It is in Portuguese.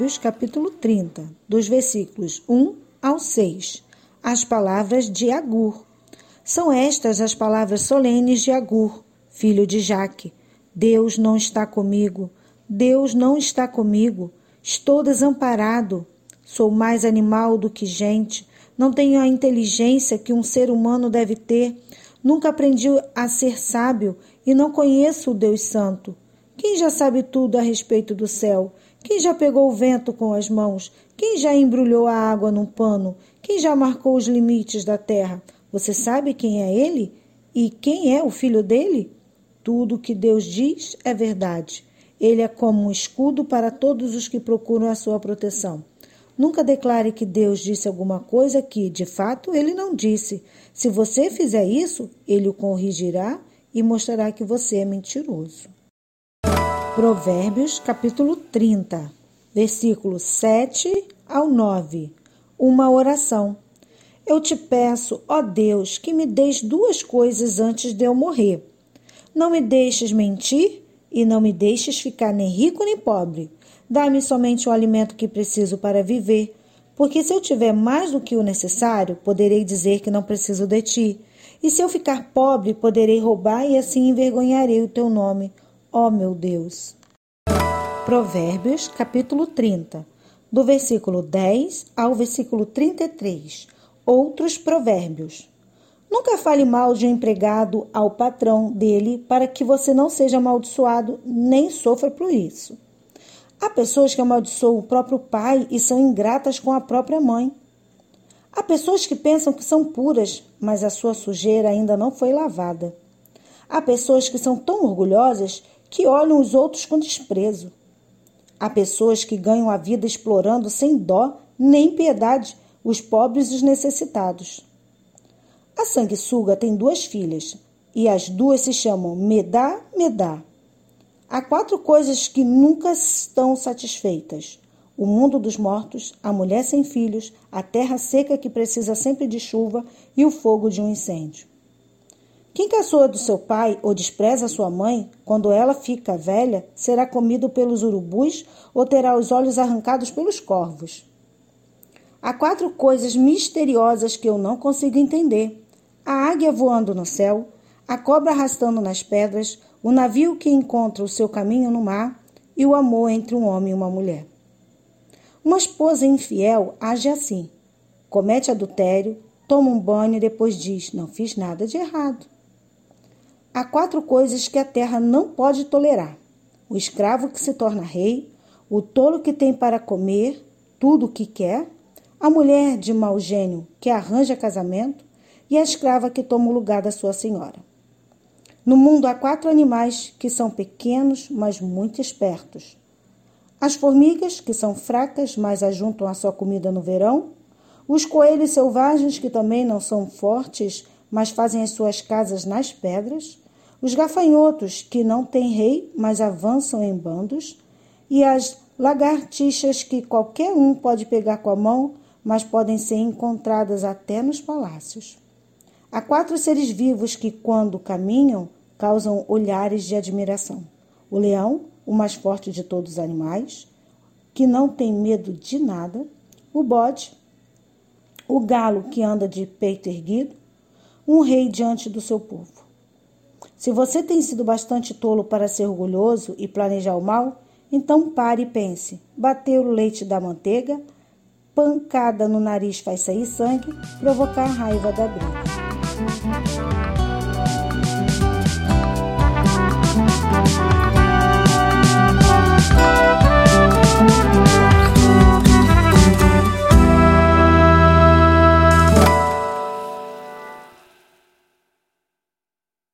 Provérbios, capítulo 30, dos versículos 1 ao 6. As palavras de Agur. São estas as palavras solenes de Agur, filho de Jaque. Deus não está comigo. Deus não está comigo. Estou desamparado. Sou mais animal do que gente. Não tenho a inteligência que um ser humano deve ter. Nunca aprendi a ser sábio e não conheço o Deus Santo. Quem já sabe tudo a respeito do céu? Quem já pegou o vento com as mãos? Quem já embrulhou a água num pano? Quem já marcou os limites da terra? Você sabe quem é ele? E quem é o filho dele? Tudo o que Deus diz é verdade. Ele é como um escudo para todos os que procuram a sua proteção. Nunca declare que Deus disse alguma coisa que, de fato, ele não disse. Se você fizer isso, ele o corrigirá e mostrará que você é mentiroso. Provérbios, capítulo 30, versículos 7 ao 9. Uma oração. Eu te peço, ó Deus, que me deis duas coisas antes de eu morrer. Não me deixes mentir e não me deixes ficar nem rico nem pobre. Dá-me somente o alimento que preciso para viver, porque se eu tiver mais do que o necessário, poderei dizer que não preciso de ti. E se eu ficar pobre, poderei roubar e assim envergonharei o teu nome ó meu Deus. Provérbios, capítulo 30, do versículo 10 ao versículo 33. Outros provérbios. Nunca fale mal de um empregado ao patrão dele, para que você não seja amaldiçoado nem sofra por isso. Há pessoas que amaldiçoam o próprio pai e são ingratas com a própria mãe. Há pessoas que pensam que são puras, mas a sua sujeira ainda não foi lavada. Há pessoas que são tão orgulhosas que olham os outros com desprezo. Há pessoas que ganham a vida explorando sem dó nem piedade os pobres e os necessitados. A sanguessuga tem duas filhas e as duas se chamam Medá, Medá. Há quatro coisas que nunca estão satisfeitas: o mundo dos mortos, a mulher sem filhos, a terra seca que precisa sempre de chuva e o fogo de um incêndio. Quem caçoa do seu pai ou despreza sua mãe, quando ela fica velha, será comido pelos urubus ou terá os olhos arrancados pelos corvos. Há quatro coisas misteriosas que eu não consigo entender: a águia voando no céu, a cobra arrastando nas pedras, o navio que encontra o seu caminho no mar e o amor entre um homem e uma mulher. Uma esposa infiel age assim: comete adultério, toma um banho e depois diz: Não fiz nada de errado. Há quatro coisas que a terra não pode tolerar: o escravo que se torna rei, o tolo que tem para comer tudo o que quer, a mulher de mau gênio que arranja casamento e a escrava que toma o lugar da sua senhora. No mundo há quatro animais que são pequenos, mas muito espertos. As formigas, que são fracas, mas ajuntam a sua comida no verão. Os coelhos selvagens, que também não são fortes, mas fazem as suas casas nas pedras, os gafanhotos, que não têm rei, mas avançam em bandos, e as lagartixas, que qualquer um pode pegar com a mão, mas podem ser encontradas até nos palácios. Há quatro seres vivos que, quando caminham, causam olhares de admiração: o leão, o mais forte de todos os animais, que não tem medo de nada, o bode, o galo que anda de peito erguido, um rei diante do seu povo. Se você tem sido bastante tolo para ser orgulhoso e planejar o mal, então pare e pense: bater o leite da manteiga, pancada no nariz faz sair sangue, provocar raiva da briga. Música